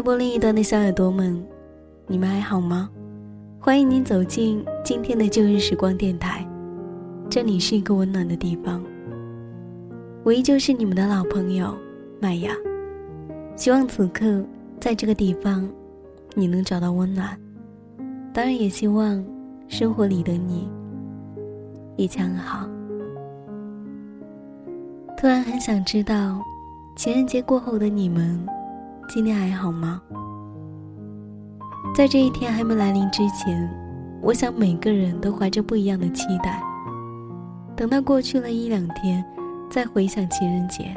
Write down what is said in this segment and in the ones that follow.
嗨，电波另一端的小耳朵们，你们还好吗？欢迎您走进今天的旧日时光电台，这里是一个温暖的地方。我依旧是你们的老朋友麦雅，希望此刻在这个地方，你能找到温暖。当然，也希望生活里的你一切安好。突然很想知道，情人节过后的你们，今天还好吗？在这一天还没来临之前，我想每个人都怀着不一样的期待。等到过去了一两天，再回想情人节，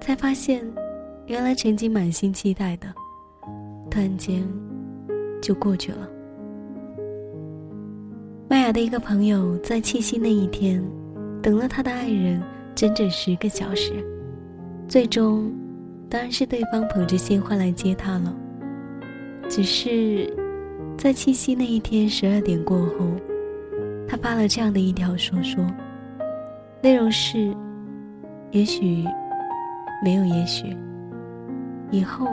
才发现，原来曾经满心期待的，突然间就过去了。麦雅的一个朋友在七夕那一天，等了他的爱人。整整十个小时，最终，当然是对方捧着鲜花来接他了。只是，在七夕那一天十二点过后，他发了这样的一条说说，内容是：也许，没有也许，以后，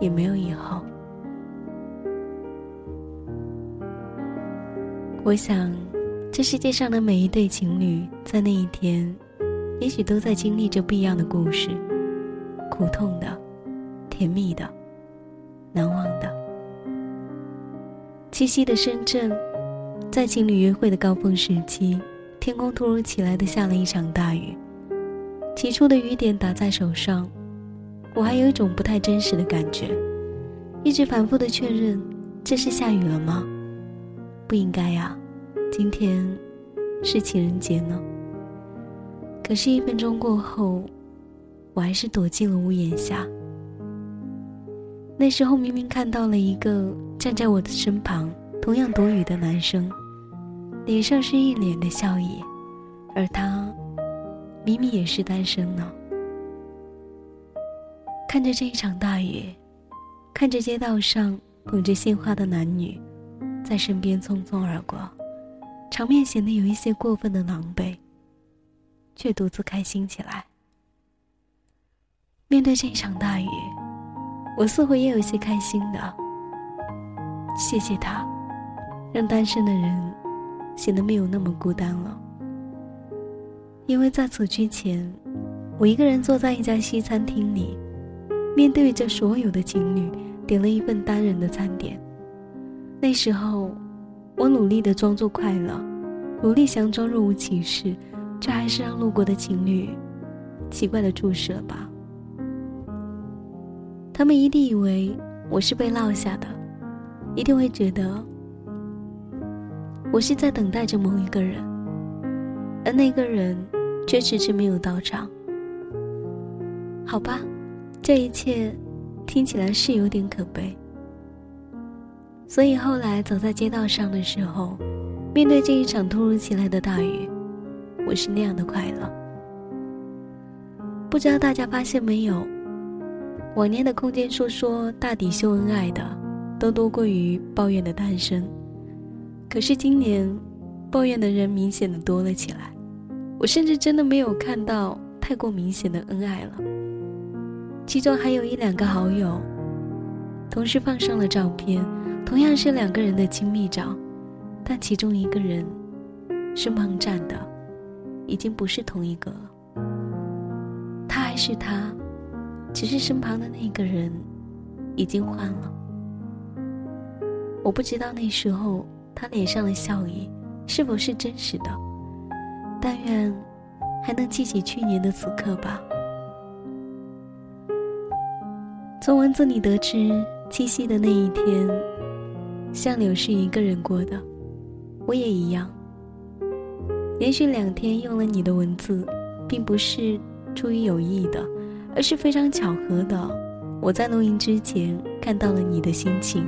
也没有以后。我想。这世界上的每一对情侣，在那一天，也许都在经历着不一样的故事，苦痛的，甜蜜的，难忘的。七夕的深圳，在情侣约会的高峰时期，天空突如其来的下了一场大雨。起初的雨点打在手上，我还有一种不太真实的感觉，一直反复的确认：这是下雨了吗？不应该呀。今天是情人节呢，可是，一分钟过后，我还是躲进了屋檐下。那时候明明看到了一个站在我的身旁，同样躲雨的男生，脸上是一脸的笑意，而他明明也是单身呢。看着这一场大雨，看着街道上捧着鲜花的男女，在身边匆匆而过。场面显得有一些过分的狼狈，却独自开心起来。面对这场大雨，我似乎也有些开心的。谢谢他，让单身的人显得没有那么孤单了。因为在此之前，我一个人坐在一家西餐厅里，面对着所有的情侣，点了一份单人的餐点。那时候。我努力的装作快乐，努力想装若无其事，却还是让路过的情侣奇怪的注视了吧。他们一定以为我是被落下的，一定会觉得我是在等待着某一个人，而那个人却迟迟没有到场。好吧，这一切听起来是有点可悲。所以后来走在街道上的时候，面对这一场突如其来的大雨，我是那样的快乐。不知道大家发现没有，往年的空间说说大抵秀恩爱的，都多过于抱怨的诞生。可是今年，抱怨的人明显的多了起来。我甚至真的没有看到太过明显的恩爱了。其中还有一两个好友，同时放上了照片。同样是两个人的亲密照，但其中一个人是旁站的已经不是同一个了。他还是他，只是身旁的那个人已经换了。我不知道那时候他脸上的笑意是否是真实的，但愿还能记起去年的此刻吧。从文字里得知，七夕的那一天。相柳是一个人过的，我也一样。连续两天用了你的文字，并不是出于有意的，而是非常巧合的。我在录音之前看到了你的心情。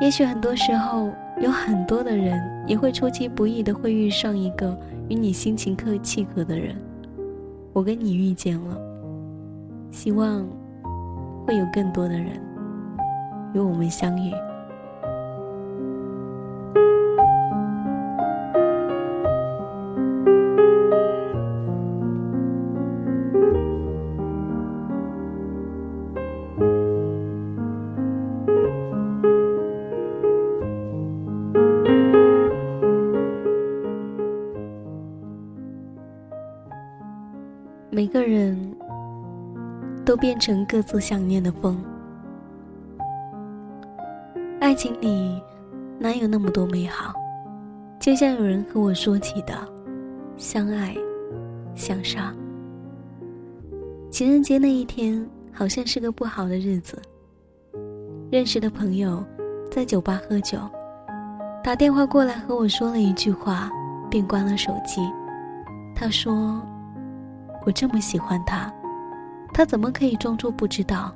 也许很多时候，有很多的人也会出其不意的会遇上一个与你心情可契合的人。我跟你遇见了，希望会有更多的人与我们相遇。变成各自想念的风。爱情里哪有那么多美好？就像有人和我说起的，相爱相杀。情人节那一天好像是个不好的日子。认识的朋友在酒吧喝酒，打电话过来和我说了一句话，便关了手机。他说。我这么喜欢他，他怎么可以装作不知道？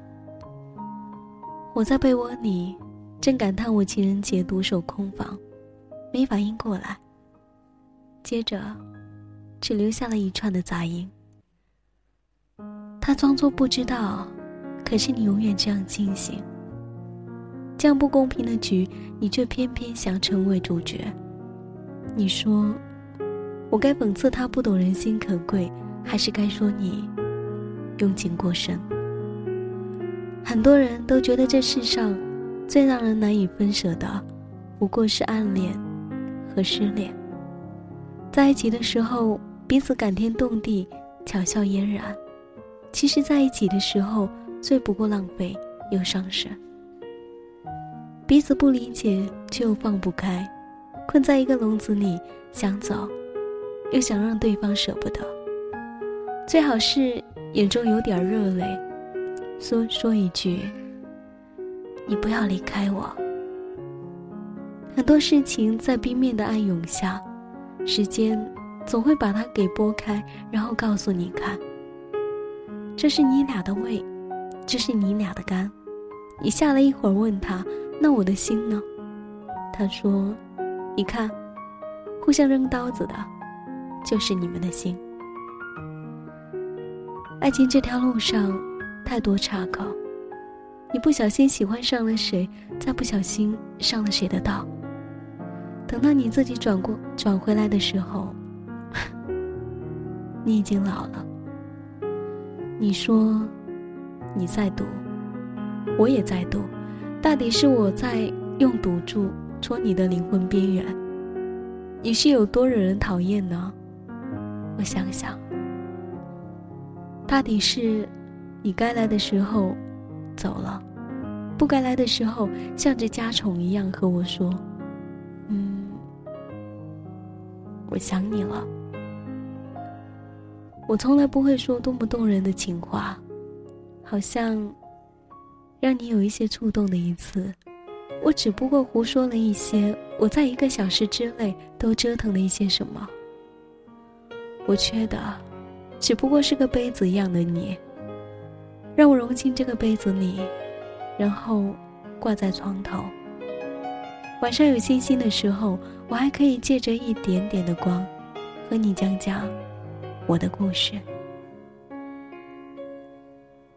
我在被窝里正感叹我情人节独守空房，没反应过来。接着，只留下了一串的杂音。他装作不知道，可是你永远这样清醒。这样不公平的局，你却偏偏想成为主角。你说，我该讽刺他不懂人心可贵。还是该说你用情过深。很多人都觉得这世上最让人难以分舍的，不过是暗恋和失恋。在一起的时候彼此感天动地、巧笑嫣然，其实在一起的时候最不过浪费又伤神。彼此不理解却又放不开，困在一个笼子里，想走又想让对方舍不得。最好是眼中有点热泪，说说一句：“你不要离开我。”很多事情在冰面的暗涌下，时间总会把它给拨开，然后告诉你看：“这是你俩的胃，这是你俩的肝。”你下了一会儿问他：“那我的心呢？”他说：“你看，互相扔刀子的，就是你们的心。”爱情这条路上，太多岔口。你不小心喜欢上了谁，再不小心上了谁的当。等到你自己转过转回来的时候，你已经老了。你说，你在赌，我也在赌，大抵是我在用赌注戳你的灵魂边缘。你是有多惹人讨厌呢？我想想。大抵是，你该来的时候走了，不该来的时候像只家宠一样和我说：“嗯，我想你了。”我从来不会说多么动人的情话，好像让你有一些触动的一次，我只不过胡说了一些我在一个小时之内都折腾了一些什么。我缺的。只不过是个杯子一样的你，让我融进这个杯子里，然后挂在床头。晚上有星星的时候，我还可以借着一点点的光，和你讲讲我的故事。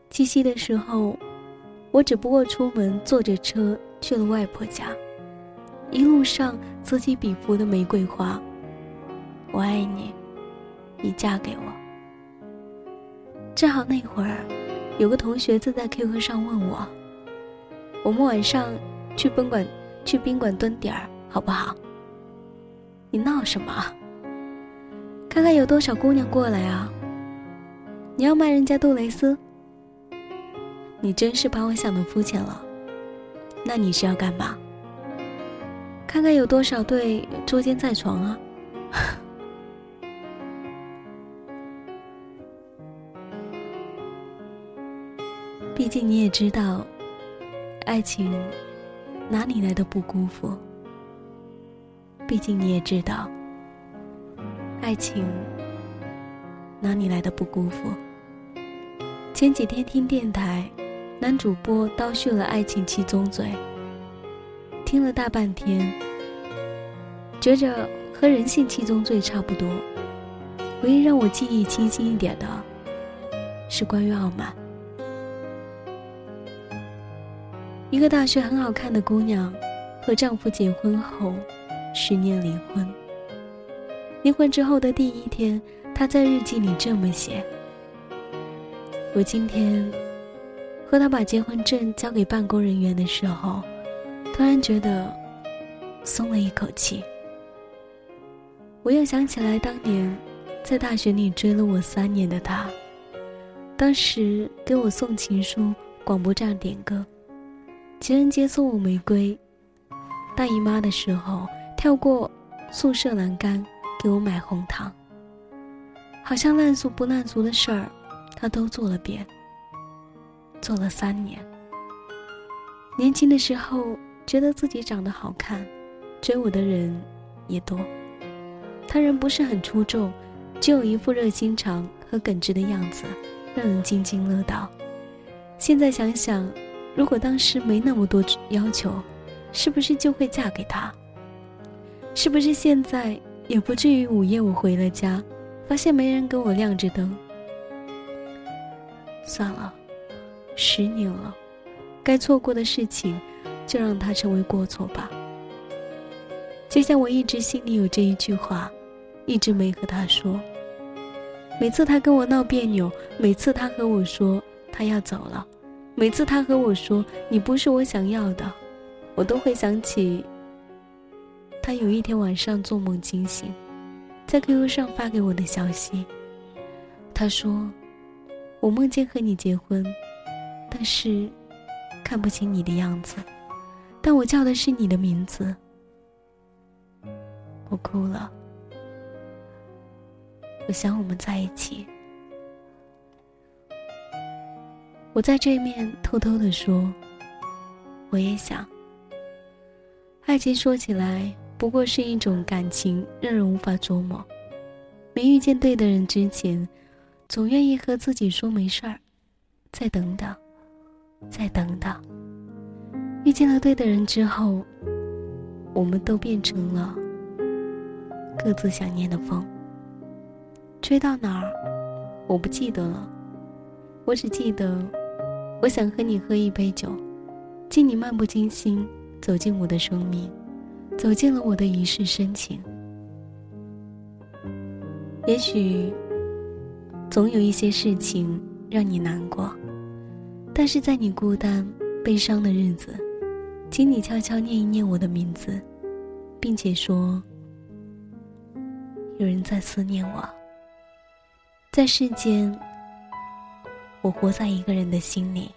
七夕的时候，我只不过出门坐着车去了外婆家，一路上此起彼伏的玫瑰花。我爱你，你嫁给我。正好那会儿，有个同学正在 QQ 上问我：“我们晚上去宾馆，去宾馆蹲点儿好不好？”你闹什么？看看有多少姑娘过来啊！你要卖人家杜蕾斯？你真是把我想的肤浅了。那你是要干嘛？看看有多少对捉奸在床啊！毕竟你也知道，爱情哪里来的不辜负？毕竟你也知道，爱情哪里来的不辜负？前几天听电台，男主播叨絮了爱情七宗罪，听了大半天，觉着和人性七宗罪差不多。唯一让我记忆清晰一点的，是关于傲慢。一个大学很好看的姑娘，和丈夫结婚后，十年离婚。离婚之后的第一天，她在日记里这么写：“我今天和他把结婚证交给办公人员的时候，突然觉得松了一口气。我又想起来当年在大学里追了我三年的他，当时给我送情书，广播站点歌，情人节送我玫瑰，大姨妈的时候跳过宿舍栏杆给我买红糖。好像烂俗不烂俗的事儿，他都做了遍。做了三年。年轻的时候觉得自己长得好看，追我的人也多。他人不是很出众，只有一副热心肠和耿直的样子。让人津津乐道。现在想想，如果当时没那么多要求，是不是就会嫁给他？是不是现在也不至于午夜我回了家，发现没人给我亮着灯？算了，十年了，该错过的事情，就让它成为过错吧。就像我一直心里有这一句话，一直没和他说。每次他跟我闹别扭，每次他和我说他要走了，每次他和我说你不是我想要的，我都会想起他有一天晚上做梦惊醒，在 QQ 上发给我的消息。他说：“我梦见和你结婚，但是看不清你的样子，但我叫的是你的名字。”我哭了。我想我们在一起。我在这面偷偷的说，我也想。爱情说起来不过是一种感情，让人无法琢磨。没遇见对的人之前，总愿意和自己说没事儿，再等等，再等等。遇见了对的人之后，我们都变成了各自想念的风。吹到哪儿，我不记得了。我只记得，我想和你喝一杯酒，敬你漫不经心走进我的生命，走进了我的一世深情。也许，总有一些事情让你难过，但是在你孤单、悲伤的日子，请你悄悄念一念我的名字，并且说：“有人在思念我。”在世间，我活在一个人的心里。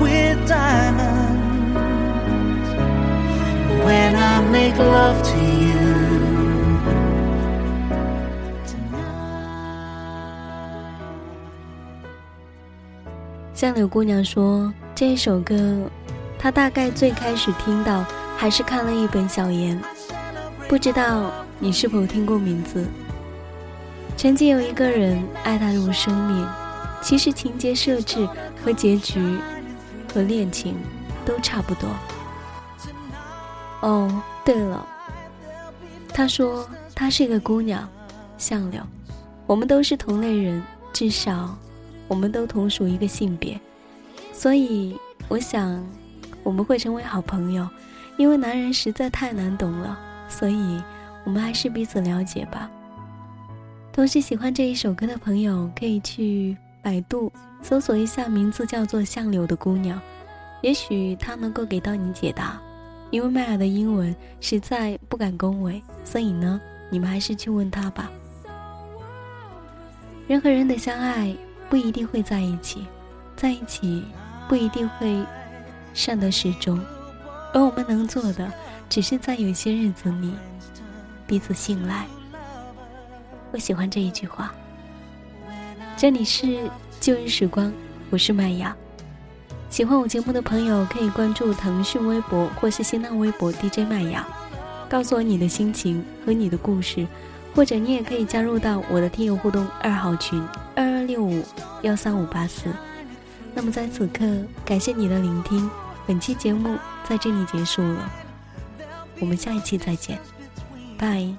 Withdiamond when i make love to you 像柳姑娘说这一首歌她大概最开始听到还是看了一本小言不知道你是否听过名字。曾经有一个人爱她如生命其实情节设置和结局和恋情都差不多哦对了，他说她是一个姑娘，相柳，我们都是同类人，至少我们都同属一个性别，所以我想我们会成为好朋友。因为男人实在太难懂了，所以我们还是彼此了解吧。同时喜欢这一首歌的朋友，可以去百度搜索一下名字叫做相柳的姑娘，也许她能够给到你解答。因为麦尔的英文实在不敢恭维，所以呢，你们还是去问她吧。人和人的相爱不一定会在一起，在一起不一定会善得始终，而我们能做的，只是在有些日子里彼此信赖。我喜欢这一句话。这里是旧日时光，我是麦雅。喜欢我节目的朋友可以关注腾讯微博或是新浪微博 DJ 麦雅，告诉我你的心情和你的故事，或者你也可以加入到我的听友互动二号群二二六五幺三五八四。那么在此刻，感谢你的聆听，本期节目在这里结束了，我们下一期再见，拜。